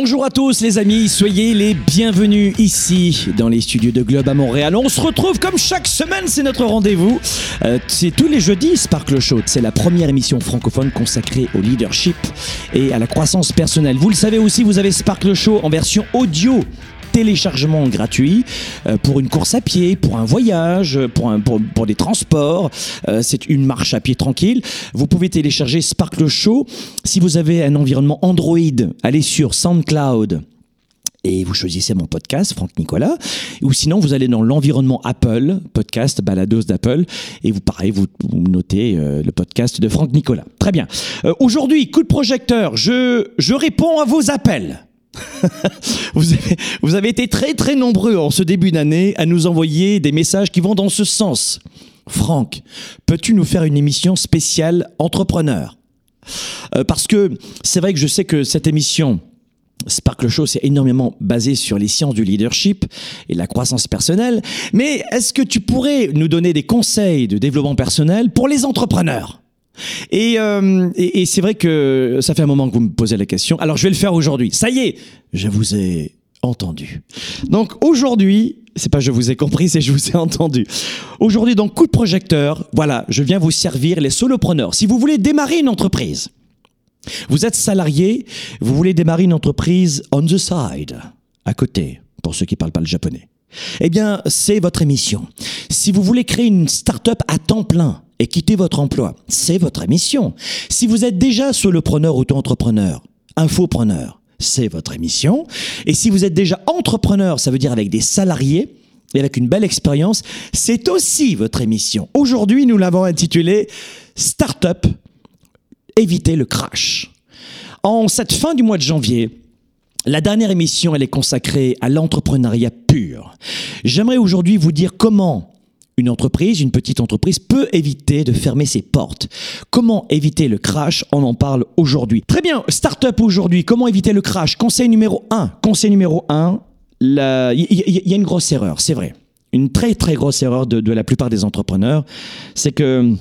Bonjour à tous les amis, soyez les bienvenus ici dans les studios de Globe à Montréal. On se retrouve comme chaque semaine, c'est notre rendez-vous. Euh, c'est tous les jeudis Sparkle Show. C'est la première émission francophone consacrée au leadership et à la croissance personnelle. Vous le savez aussi, vous avez Sparkle Show en version audio téléchargement gratuit euh, pour une course à pied, pour un voyage, pour, un, pour, pour des transports. Euh, c'est une marche à pied tranquille. Vous pouvez télécharger Sparkle Show. Si vous avez un environnement Android, allez sur SoundCloud et vous choisissez mon podcast, Franck Nicolas, ou sinon vous allez dans l'environnement Apple, podcast Balados d'Apple, et vous pareil, vous, vous notez euh, le podcast de Franck Nicolas. Très bien. Euh, Aujourd'hui, coup de projecteur, je, je réponds à vos appels. vous, avez, été très très nombreux en ce début d'année à nous envoyer des messages qui vont dans ce sens. Franck, peux-tu nous faire une émission spéciale entrepreneur? Euh, Parce que c'est vrai que je sais que cette émission Sparkle Show, c'est énormément basé sur les sciences du leadership et la croissance personnelle. Mais est-ce que tu pourrais nous donner des conseils de développement personnel pour les entrepreneurs? Et, euh, et, c'est vrai que ça fait un moment que vous me posez la question. Alors je vais le faire aujourd'hui. Ça y est, je vous ai entendu. Donc aujourd'hui, c'est pas je vous ai compris, c'est je vous ai entendu. Aujourd'hui, donc coup de projecteur, voilà, je viens vous servir les solopreneurs. Si vous voulez démarrer une entreprise, vous êtes salarié, vous voulez démarrer une entreprise on the side, à côté, pour ceux qui parlent pas le japonais. Eh bien, c'est votre émission. Si vous voulez créer une start-up à temps plein et quitter votre emploi, c'est votre émission. Si vous êtes déjà solopreneur, auto-entrepreneur, infopreneur, c'est votre émission. Et si vous êtes déjà entrepreneur, ça veut dire avec des salariés, et avec une belle expérience, c'est aussi votre émission. Aujourd'hui, nous l'avons intitulé Startup éviter le crash. En cette fin du mois de janvier, la dernière émission, elle est consacrée à l'entrepreneuriat pur. J'aimerais aujourd'hui vous dire comment une entreprise, une petite entreprise, peut éviter de fermer ses portes. Comment éviter le crash? On en parle aujourd'hui. Très bien, start-up aujourd'hui, comment éviter le crash? Conseil numéro 1. Conseil numéro 1, il y, a une grosse erreur, c'est vrai. Une très très grosse erreur de, de la plupart des entrepreneurs, c'est que,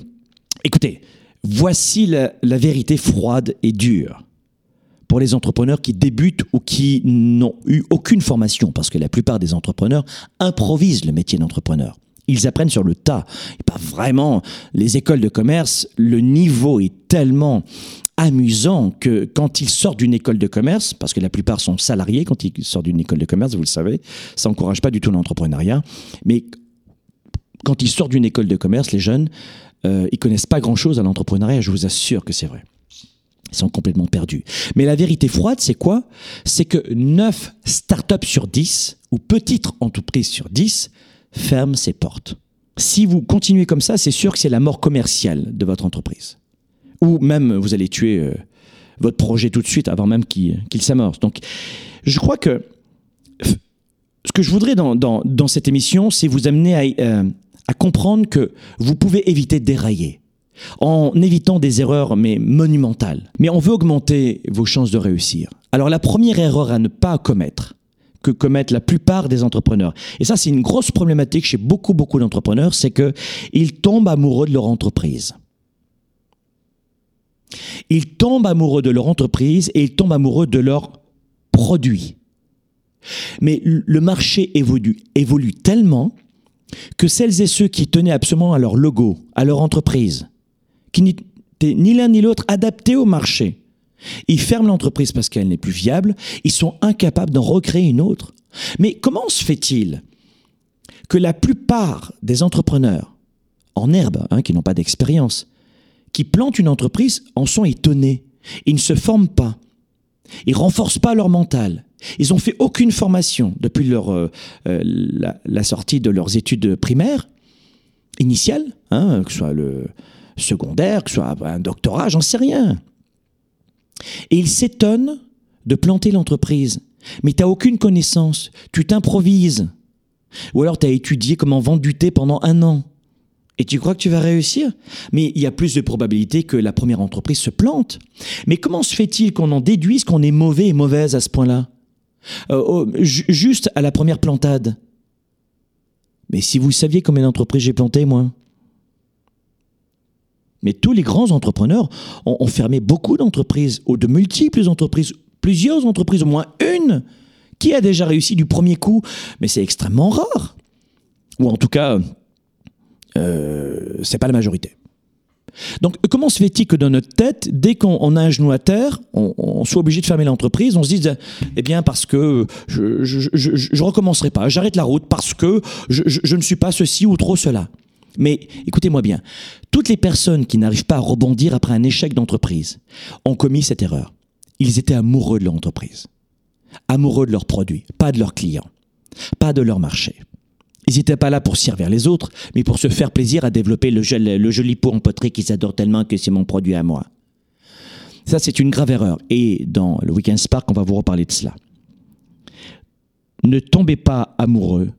écoutez, voici la, la vérité froide et dure pour les entrepreneurs qui débutent ou qui n'ont eu aucune formation, parce que la plupart des entrepreneurs improvisent le métier d'entrepreneur. Ils apprennent sur le tas. Pas vraiment. Les écoles de commerce, le niveau est tellement amusant que quand ils sortent d'une école de commerce, parce que la plupart sont salariés quand ils sortent d'une école de commerce, vous le savez, ça n'encourage pas du tout l'entrepreneuriat, mais quand ils sortent d'une école de commerce, les jeunes, euh, ils connaissent pas grand-chose à l'entrepreneuriat, je vous assure que c'est vrai. Ils sont complètement perdus. Mais la vérité froide, c'est quoi? C'est que 9 startups sur 10, ou petites entreprises sur 10, ferment ses portes. Si vous continuez comme ça, c'est sûr que c'est la mort commerciale de votre entreprise. Ou même vous allez tuer euh, votre projet tout de suite avant même qu'il qu s'amorce. Donc, je crois que ce que je voudrais dans, dans, cette émission, c'est vous amener à, euh, comprendre que vous pouvez éviter de dérailler en évitant des erreurs mais monumentales. Mais on veut augmenter vos chances de réussir. Alors la première erreur à ne pas commettre, que commettent la plupart des entrepreneurs, et ça c'est une grosse problématique chez beaucoup beaucoup d'entrepreneurs, c'est que ils tombent amoureux de leur entreprise. Ils tombent amoureux de leur entreprise et ils tombent amoureux de leurs produits. Mais le marché évolue, évolue tellement que celles et ceux qui tenaient absolument à leur logo, à leur entreprise, qui n'étaient ni l'un ni l'autre adaptés au marché. Ils ferment l'entreprise parce qu'elle n'est plus viable, ils sont incapables d'en recréer une autre. Mais comment se fait-il que la plupart des entrepreneurs en herbe, hein, qui n'ont pas d'expérience, qui plantent une entreprise, en sont étonnés Ils ne se forment pas. Ils renforcent pas leur mental. Ils ont fait aucune formation depuis euh, la, la, sortie de leurs études primaires, initiales, hein, que ce soit le, secondaire, que ce soit un doctorat, j'en sais rien. Et il s'étonne de planter l'entreprise. Mais tu n'as aucune connaissance, tu t'improvises. Ou alors tu as étudié comment vendre du thé pendant un an. Et tu crois que tu vas réussir? Mais il y a plus de probabilités que la première entreprise se plante. Mais comment se fait-il qu'on en déduise qu'on est mauvais et mauvaise à ce point-là? Euh, oh, Juste à la première plantade. Mais si vous saviez combien d'entreprises j'ai plantées, moi? Mais tous les grands entrepreneurs ont, fermé beaucoup d'entreprises, ou de multiples entreprises, plusieurs entreprises, au moins une, qui a déjà réussi du premier coup, mais c'est extrêmement rare. Ou en tout cas, euh, c'est pas la majorité. Donc, comment se fait-il que dans notre tête, dès qu'on a un genou à terre, on, soit obligé de fermer l'entreprise, on se dise, eh bien, parce que je ne recommencerai pas, j'arrête la route parce que je ne suis pas ceci ou trop cela. Mais écoutez-moi bien, toutes les personnes qui n'arrivent pas à rebondir après un échec d'entreprise ont commis cette erreur. Ils étaient amoureux de l'entreprise amoureux de leurs produits, pas de leurs clients, pas de leur marché. Ils n'étaient pas là pour servir les autres, mais pour se faire plaisir à développer le, joli pot en poterie qu'ils adorent tellement que c'est mon produit à moi. Ça, c'est une grave erreur. Et dans le Weekend Spark, on va vous reparler de cela. Ne tombez pas amoureux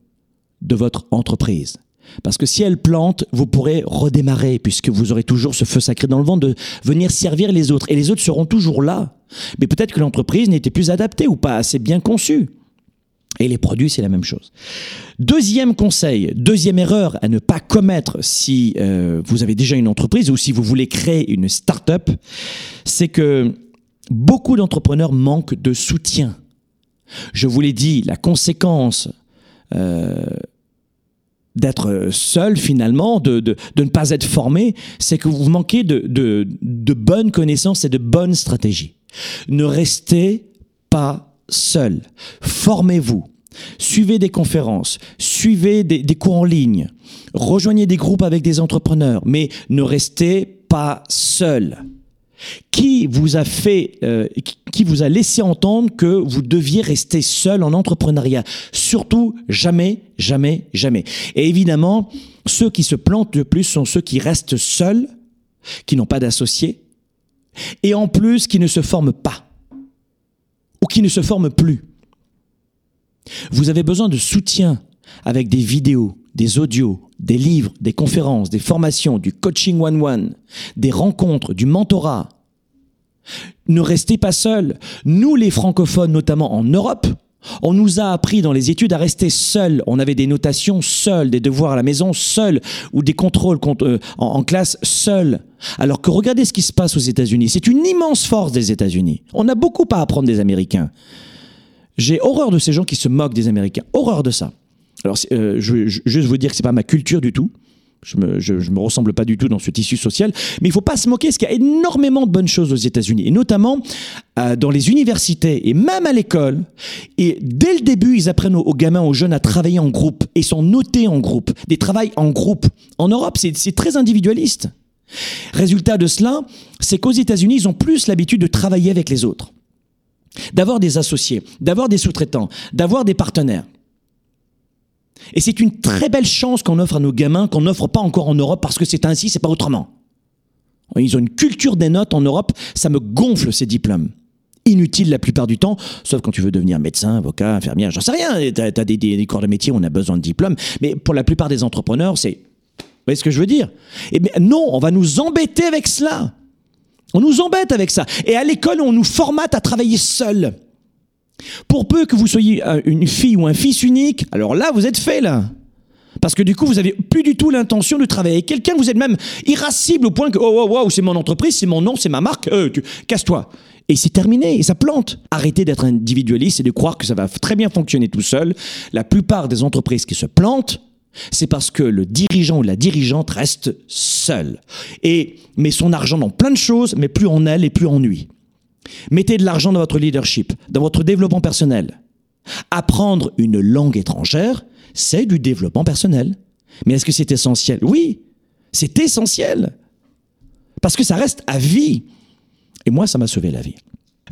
de votre entreprise. Parce que si elle plante, vous pourrez redémarrer, puisque vous aurez toujours ce feu sacré dans le ventre de venir servir les autres. Et les autres seront toujours là. Mais peut-être que l'entreprise n'était plus adaptée ou pas assez bien conçue. Et les produits, c'est la même chose. Deuxième conseil, deuxième erreur à ne pas commettre si euh, vous avez déjà une entreprise ou si vous voulez créer une start-up, c'est que beaucoup d'entrepreneurs manquent de soutien. Je vous l'ai dit, la conséquence euh, d'être seul finalement, de, de, de, ne pas être formé, c'est que vous manquez de, de, de bonnes connaissances et de bonnes stratégies. Ne restez pas seul. Formez-vous. Suivez des conférences, suivez des, des, cours en ligne, rejoignez des groupes avec des entrepreneurs, mais ne restez pas seul. Qui vous a fait, euh, qui vous a laissé entendre que vous deviez rester seul en entrepreneuriat? Surtout jamais, jamais, jamais. Et évidemment, ceux qui se plantent le plus sont ceux qui restent seuls, qui n'ont pas d'associés, et en plus qui ne se forment pas ou qui ne se forment plus. Vous avez besoin de soutien avec des vidéos, des audios, des livres, des conférences, des formations, du coaching one-one, des rencontres, du mentorat. Ne restez pas seuls. Nous, les francophones, notamment en Europe, on nous a appris dans les études à rester seuls. On avait des notations seuls, des devoirs à la maison seuls, ou des contrôles euh, en, classe seuls. Alors que regardez ce qui se passe aux États-Unis. C'est une immense force des États-Unis. On a beaucoup à apprendre des Américains. J'ai horreur de ces gens qui se moquent des Américains. Horreur de ça. Alors, euh, je veux juste vous dire que c'est pas ma culture du tout. Je me, je, me ressemble pas du tout dans ce tissu social, mais il faut pas se moquer, parce qu'il y a énormément de bonnes choses aux États-Unis, et notamment euh, dans les universités et même à l'école. Et dès le début, ils apprennent aux, gamins, aux jeunes à travailler en groupe et sont notés en groupe, des travails en groupe. En Europe, c'est très individualiste. Résultat de cela, c'est qu'aux États-Unis, ils ont plus l'habitude de travailler avec les autres, d'avoir des associés, d'avoir des sous-traitants, d'avoir des partenaires. Et c'est une très belle chance qu'on offre à nos gamins, qu'on n'offre pas encore en Europe parce que c'est ainsi, c'est pas autrement. Ils ont une culture des notes en Europe, ça me gonfle ces diplômes. Inutiles la plupart du temps, sauf quand tu veux devenir médecin, avocat, infirmière, j'en sais rien. Tu as, des, corps de métier où on a besoin de diplômes, mais pour la plupart des entrepreneurs, c'est. Vous voyez ce que je veux dire? Eh non, on va nous embêter avec cela. On nous embête avec ça. Et à l'école, on nous formate à travailler seul. Pour peu que vous soyez une fille ou un fils unique, alors là, vous êtes fait, là. Parce que du coup, vous n'avez plus du tout l'intention de travailler avec quelqu'un. Vous êtes même irascible au point que, oh, oh, oh, c'est mon entreprise, c'est mon nom, c'est ma marque, euh, casse-toi. Et c'est terminé, et ça plante. Arrêtez d'être individualiste et de croire que ça va très bien fonctionner tout seul. La plupart des entreprises qui se plantent, c'est parce que le dirigeant ou la dirigeante reste seul. Et met son argent dans plein de choses, mais plus en elle et plus en lui. Mettez de l'argent dans votre leadership, dans votre développement personnel. Apprendre une langue étrangère, c'est du développement personnel. Mais est-ce que c'est essentiel? Oui, c'est essentiel. Parce que ça reste à vie. Et moi, ça m'a sauvé la vie.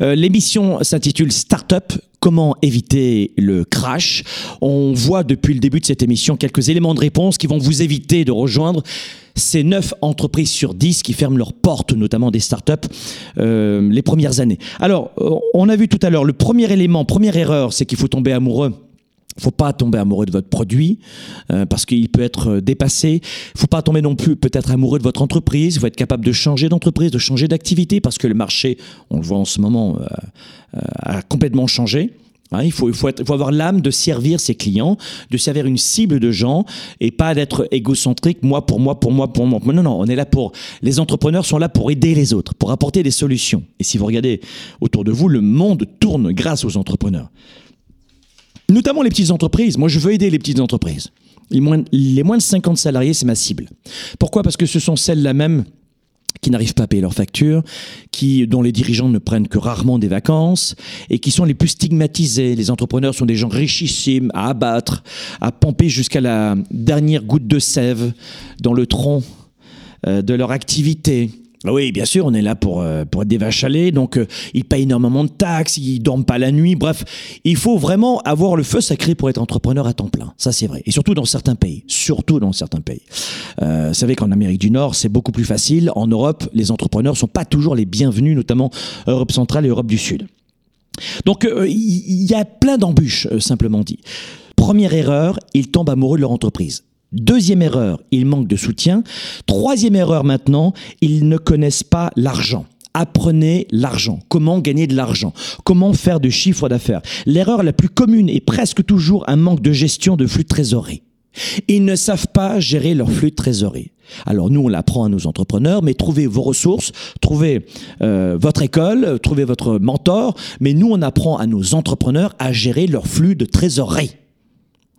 Euh, l'émission s'intitule Startup, comment éviter le crash. On voit depuis le début de cette émission quelques éléments de réponse qui vont vous éviter de rejoindre ces 9 entreprises sur 10 qui ferment leurs portes, notamment des startups, euh, les premières années. Alors, euh, on a vu tout à l'heure, le premier élément, première erreur, c'est qu'il faut tomber amoureux faut pas tomber amoureux de votre produit euh, parce qu'il peut être euh, dépassé. Faut pas tomber non plus peut-être amoureux de votre entreprise. Il faut être capable de changer d'entreprise, de changer d'activité parce que le marché, on le voit en ce moment, euh, a complètement changé. Hein, il, faut, il, faut faut avoir l'âme de servir ses clients, de servir une cible de gens et pas d'être égocentrique, moi pour moi, pour moi, pour moi. Non, non, on est là pour. Les entrepreneurs sont là pour aider les autres, pour apporter des solutions. Et si vous regardez autour de vous, le monde tourne grâce aux entrepreneurs. Notamment les petites entreprises. Moi, je veux aider les petites entreprises. Les moins, de 50 salariés, c'est ma cible. Pourquoi? Parce que ce sont celles-là même qui n'arrivent pas à payer leurs factures, qui, dont les dirigeants ne prennent que rarement des vacances et qui sont les plus stigmatisés. Les entrepreneurs sont des gens richissimes à abattre, à pomper jusqu'à la dernière goutte de sève dans le tronc euh, de leur activité. Ah oui, bien sûr, on est là pour, euh, pour être des vaches à lait, donc euh, ils payent énormément de taxes, ils dorment pas la nuit, bref, il faut vraiment avoir le feu sacré pour être entrepreneur à temps plein, ça c'est vrai, et surtout dans certains pays, surtout dans certains pays. Euh, vous savez qu'en Amérique du Nord, c'est beaucoup plus facile, en Europe, les entrepreneurs sont pas toujours les bienvenus, notamment Europe centrale et Europe du Sud. Donc il y a plein d'embûches, simplement dit. Première erreur, ils tombent amoureux de leur entreprise. Deuxième erreur, ils manquent de soutien. Troisième erreur maintenant, ils ne connaissent pas l'argent. Apprenez l'argent. Comment gagner de l'argent? Comment faire de chiffre d'affaires? L'erreur la plus commune est presque toujours un manque de gestion de flux de trésorerie. Ils ne savent pas gérer leur flux de trésorerie. Alors nous, on l'apprend à nos entrepreneurs, mais trouvez vos ressources, trouvez euh, votre école, trouvez votre mentor, mais nous, on apprend à nos entrepreneurs à gérer leur flux de trésorerie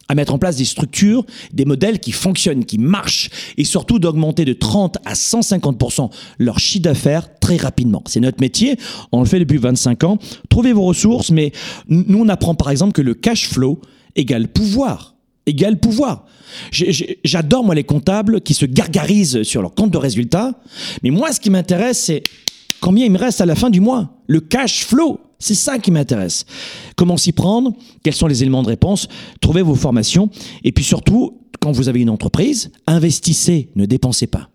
à mettre en place des structures, des modèles qui fonctionnent, qui marchent, et surtout d'augmenter de 30 à 150% leur chiffre d'affaires très rapidement. C'est notre métier, on le fait depuis 25 ans. Trouvez vos ressources, mais nous on apprend par exemple que le cash flow égale pouvoir, égale pouvoir. J'adore moi les comptables qui se gargarisent sur leur compte de résultats, mais moi ce qui m'intéresse c'est combien il me reste à la fin du mois, le cash flow. C'est ça qui m'intéresse. Comment s'y prendre Quels sont les éléments de réponse Trouvez vos formations. Et puis surtout, quand vous avez une entreprise, investissez, ne dépensez pas.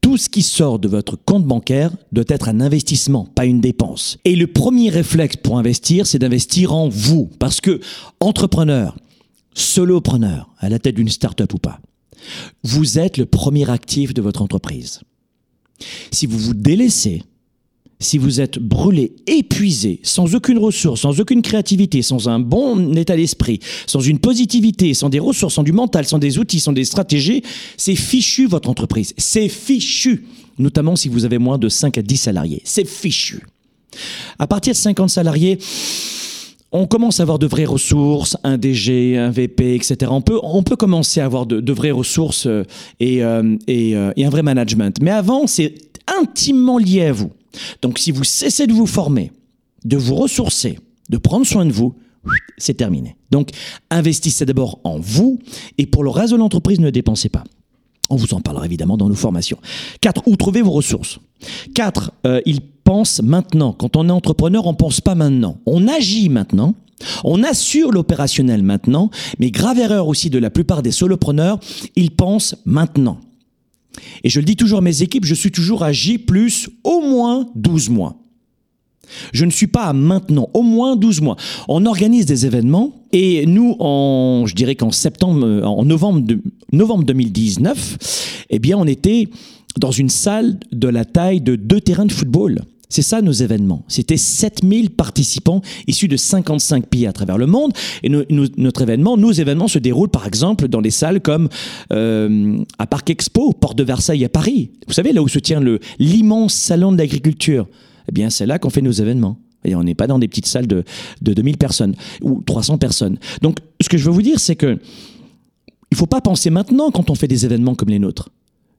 Tout ce qui sort de votre compte bancaire doit être un investissement, pas une dépense. Et le premier réflexe pour investir, c'est d'investir en vous. Parce que, entrepreneur, solopreneur, à la tête d'une start-up ou pas, vous êtes le premier actif de votre entreprise. Si vous vous délaissez, si vous êtes brûlé, épuisé, sans aucune ressource, sans aucune créativité, sans un bon état d'esprit, sans une positivité, sans des ressources, sans du mental, sans des outils, sans des stratégies, c'est fichu votre entreprise. C'est fichu. Notamment si vous avez moins de 5 à 10 salariés. C'est fichu. À partir de 50 salariés, on commence à avoir de vraies ressources, un DG, un VP, etc. On peut, on peut commencer à avoir de, vraies ressources euh, et, euh, euh, et un vrai management. Mais avant, c'est intimement lié à vous. Donc si vous cessez de vous former, de vous ressourcer, de prendre soin de vous, c'est terminé. Donc investissez d'abord en vous et pour le reste de l'entreprise, ne dépensez pas. On vous en parlera évidemment dans nos formations. 4. Où trouver vos ressources? 4. Euh, il pense maintenant. Quand on est entrepreneur, on pense pas maintenant. On agit maintenant. On assure l'opérationnel maintenant, mais grave erreur aussi de la plupart des solopreneurs, ils pensent maintenant. Et je le dis toujours à mes équipes, je suis toujours à J plus au moins 12 mois. Je ne suis pas à maintenant, au moins 12 mois. On organise des événements et nous, en, je dirais qu'en septembre, en novembre, de, novembre 2019, eh bien, on était dans une salle de la taille de deux terrains de football. C'est ça nos événements. C'était 7000 participants issus de 55 pays à travers le monde. Et notre événement, nos événements se déroulent par exemple dans des salles comme euh, à Parc Expo, Porte de Versailles à Paris. Vous savez, là où se tient l'immense salon de l'agriculture. Eh bien, c'est là qu'on fait nos événements. Et on n'est pas dans des petites salles de, de 2000 personnes ou 300 personnes. Donc, ce que je veux vous dire, c'est que il faut pas penser maintenant quand on fait des événements comme les nôtres.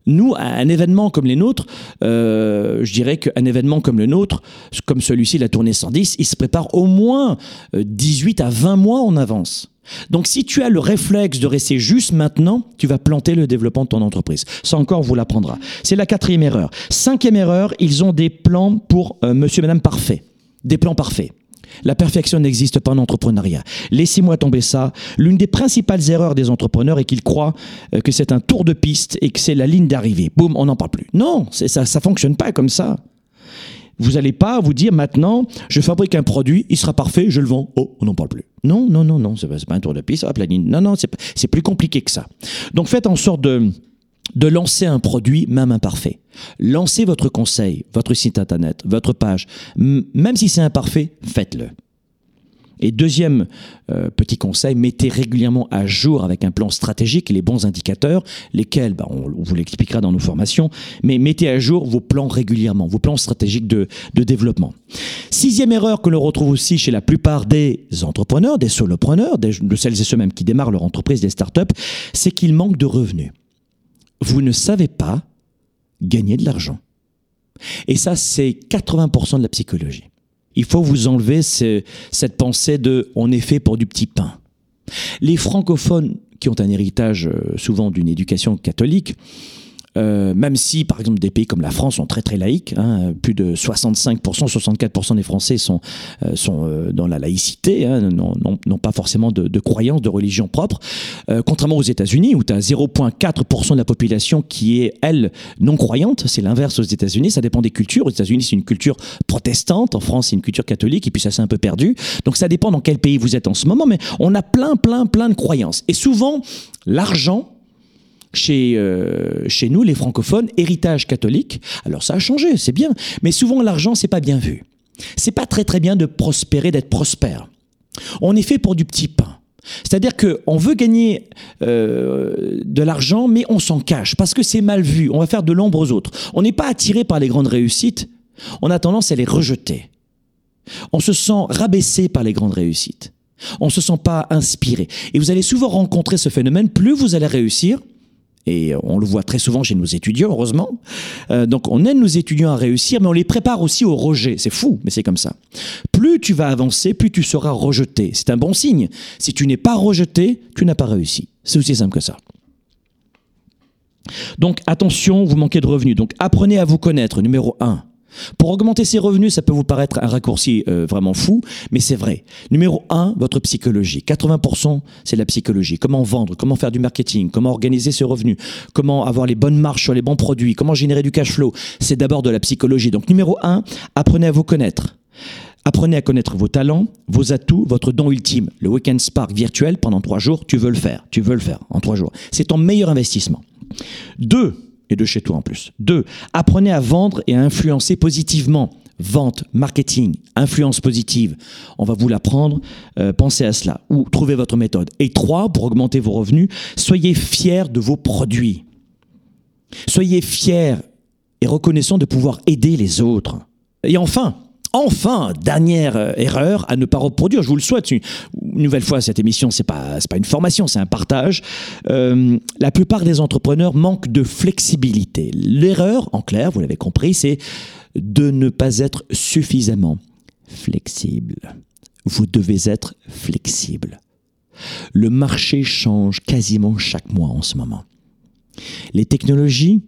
Nous, un événement comme les nôtres, euh, je dirais qu'un événement comme le nôtre, comme celui-ci, la tournée 110, il se prépare au moins 18 euh, à 20 mois en avance. Donc si tu as le réflexe de rester juste maintenant, tu vas planter le développement de ton entreprise. Ça encore, vous l'apprendra. C'est la quatrième erreur. Cinquième erreur, ils ont des plans pour euh, monsieur, madame parfait. Des plans parfaits. La perfection n'existe pas en entrepreneuriat. Laissez-moi tomber ça. L'une des principales erreurs des entrepreneurs est qu'ils croient euh, que c'est un tour de piste et que c'est la ligne d'arrivée. Boum, on n'en parle plus. Non, ça ne fonctionne pas comme ça. Vous n'allez pas vous dire maintenant, je fabrique un produit, il sera parfait, je le vends. Oh, on n'en parle plus. Non, non, non, non, c'est pas, pas un tour de piste, va la ligne. Non, non, c'est plus compliqué que ça. Donc faites en sorte de de lancer un produit, même imparfait. Lancez votre conseil, votre site internet, votre page. même si c'est imparfait, faites-le. Et deuxième euh, petit conseil, mettez régulièrement à jour avec un plan stratégique les bons indicateurs, lesquels, bah, on, vous l'expliquera dans nos formations, mais mettez à jour vos plans régulièrement, vos plans stratégiques de, développement. Sixième erreur que l'on retrouve aussi chez la plupart des entrepreneurs, des solopreneurs, de celles et ceux mêmes qui démarrent leur entreprise, des startups, c'est qu'ils manquent de revenus. Vous ne savez pas gagner de l'argent. Et ça, c'est 80% de la psychologie. Il faut vous enlever cette pensée de on est fait pour du petit pain. Les francophones qui ont un héritage euh, souvent d'une éducation catholique, euh, même si, par exemple, des pays comme la France sont très très laïques, hein, plus de 65%, 64% des Français sont, euh, euh, dans la laïcité, hein, n'ont pas forcément de, de, croyance, de religion propre, contrairement aux États-Unis où tu as 0,4% de la population qui est, elle, non croyante, c'est l'inverse aux États-Unis, ça dépend des cultures, aux États-Unis c'est une culture protestante, en France c'est une culture catholique, et puis ça s'est un peu perdu, donc ça dépend dans quel pays vous êtes en ce moment, mais on a plein, plein, plein de croyances. Et souvent, l'argent, chez, euh, chez nous, les francophones, héritage catholique. Alors ça a changé, c'est bien, mais souvent l'argent, c'est pas bien vu. C'est pas très très bien de prospérer, d'être prospère. On est fait pour du petit pain. C'est-à-dire qu'on veut gagner euh, de l'argent, mais on s'en cache parce que c'est mal vu. On va faire de l'ombre aux autres. On n'est pas attiré par les grandes réussites. On a tendance à les rejeter. On se sent rabaissé par les grandes réussites. On ne se sent pas inspiré. Et vous allez souvent rencontrer ce phénomène. Plus vous allez réussir, et on le voit très souvent chez nos étudiants, heureusement. Euh, donc on aide nos étudiants à réussir, mais on les prépare aussi au rejet. C'est fou, mais c'est comme ça. Plus tu vas avancer, plus tu seras rejeté. C'est un bon signe. Si tu n'es pas rejeté, tu n'as pas réussi. C'est aussi simple que ça. Donc attention, vous manquez de revenus. Donc apprenez à vous connaître, numéro 1. Pour augmenter ses revenus, ça peut vous paraître un raccourci euh, vraiment fou, mais c'est vrai. Numéro 1, votre psychologie. 80%, c'est la psychologie. Comment vendre, comment faire du marketing, comment organiser ses revenus, comment avoir les bonnes marches sur les bons produits, comment générer du cash flow. C'est d'abord de la psychologie. Donc numéro 1, apprenez à vous connaître. Apprenez à connaître vos talents, vos atouts, votre don ultime. Le Weekend Spark virtuel pendant trois jours, tu veux le faire. Tu veux le faire en trois jours. C'est ton meilleur investissement. Deux, et de chez toi en plus. Deux, apprenez à vendre et à influencer positivement. Vente, marketing, influence positive. On va vous l'apprendre. Euh, pensez à cela. Ou trouvez votre méthode. Et trois, pour augmenter vos revenus, soyez fiers de vos produits. Soyez fiers et reconnaissants de pouvoir aider les autres. Et enfin, Enfin, dernière euh, erreur à ne pas reproduire, je vous le souhaite. Une, nouvelle fois, cette émission, c'est pas, pas une formation, c'est un partage. Euh, la plupart des entrepreneurs manquent de flexibilité. L'erreur, en clair, vous l'avez compris, c'est de ne pas être suffisamment flexible. Vous devez être flexible. Le marché change quasiment chaque mois en ce moment. Les technologies,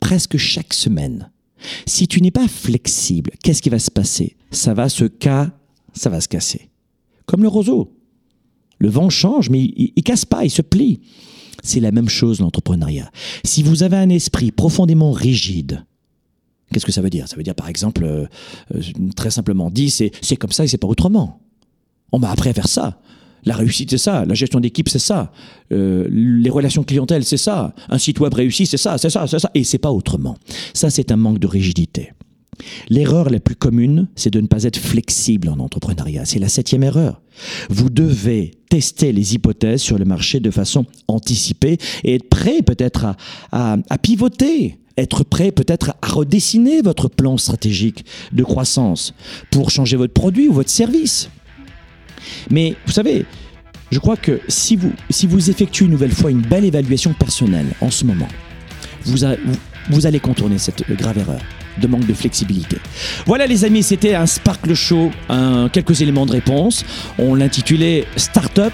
presque chaque semaine. Si tu n'es pas flexible, qu'est-ce qui va se passer? Ça va se cas, ça va se casser. Comme le roseau. Le vent change, mais il, ne casse pas, il se plie. C'est la même chose l'entrepreneuriat. Si vous avez un esprit profondément rigide, qu'est-ce que ça veut dire? Ça veut dire par exemple, euh, euh, très simplement dit, c'est comme ça et c'est pas autrement. On m'a appris à faire ça. La réussite, c'est ça. La gestion d'équipe, c'est ça. Euh, les relations clientèle, c'est ça. Un site web réussi, c'est ça, c'est ça, c'est ça. Et c'est pas autrement. Ça, c'est un manque de rigidité. L'erreur la plus commune, c'est de ne pas être flexible en entrepreneuriat. C'est la septième erreur. Vous devez tester les hypothèses sur le marché de façon anticipée et être prêt peut-être à, à pivoter, être prêt peut-être à redessiner votre plan stratégique de croissance pour changer votre produit ou votre service. Mais vous savez, je crois que si vous, si effectuez une nouvelle fois une belle évaluation personnelle en ce moment, vous, allez contourner cette grave erreur de manque de flexibilité. Voilà les amis, c'était un Sparkle Show, quelques éléments de réponse. On l'intitulait Startup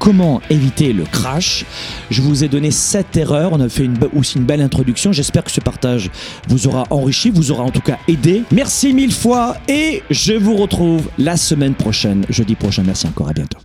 comment éviter le crash. Je vous ai donné sept erreurs. On a fait aussi une belle introduction. J'espère que ce partage vous aura enrichi, vous aura en tout cas aidé. Merci mille fois et je vous retrouve la semaine prochaine, jeudi prochain. Merci encore. À bientôt.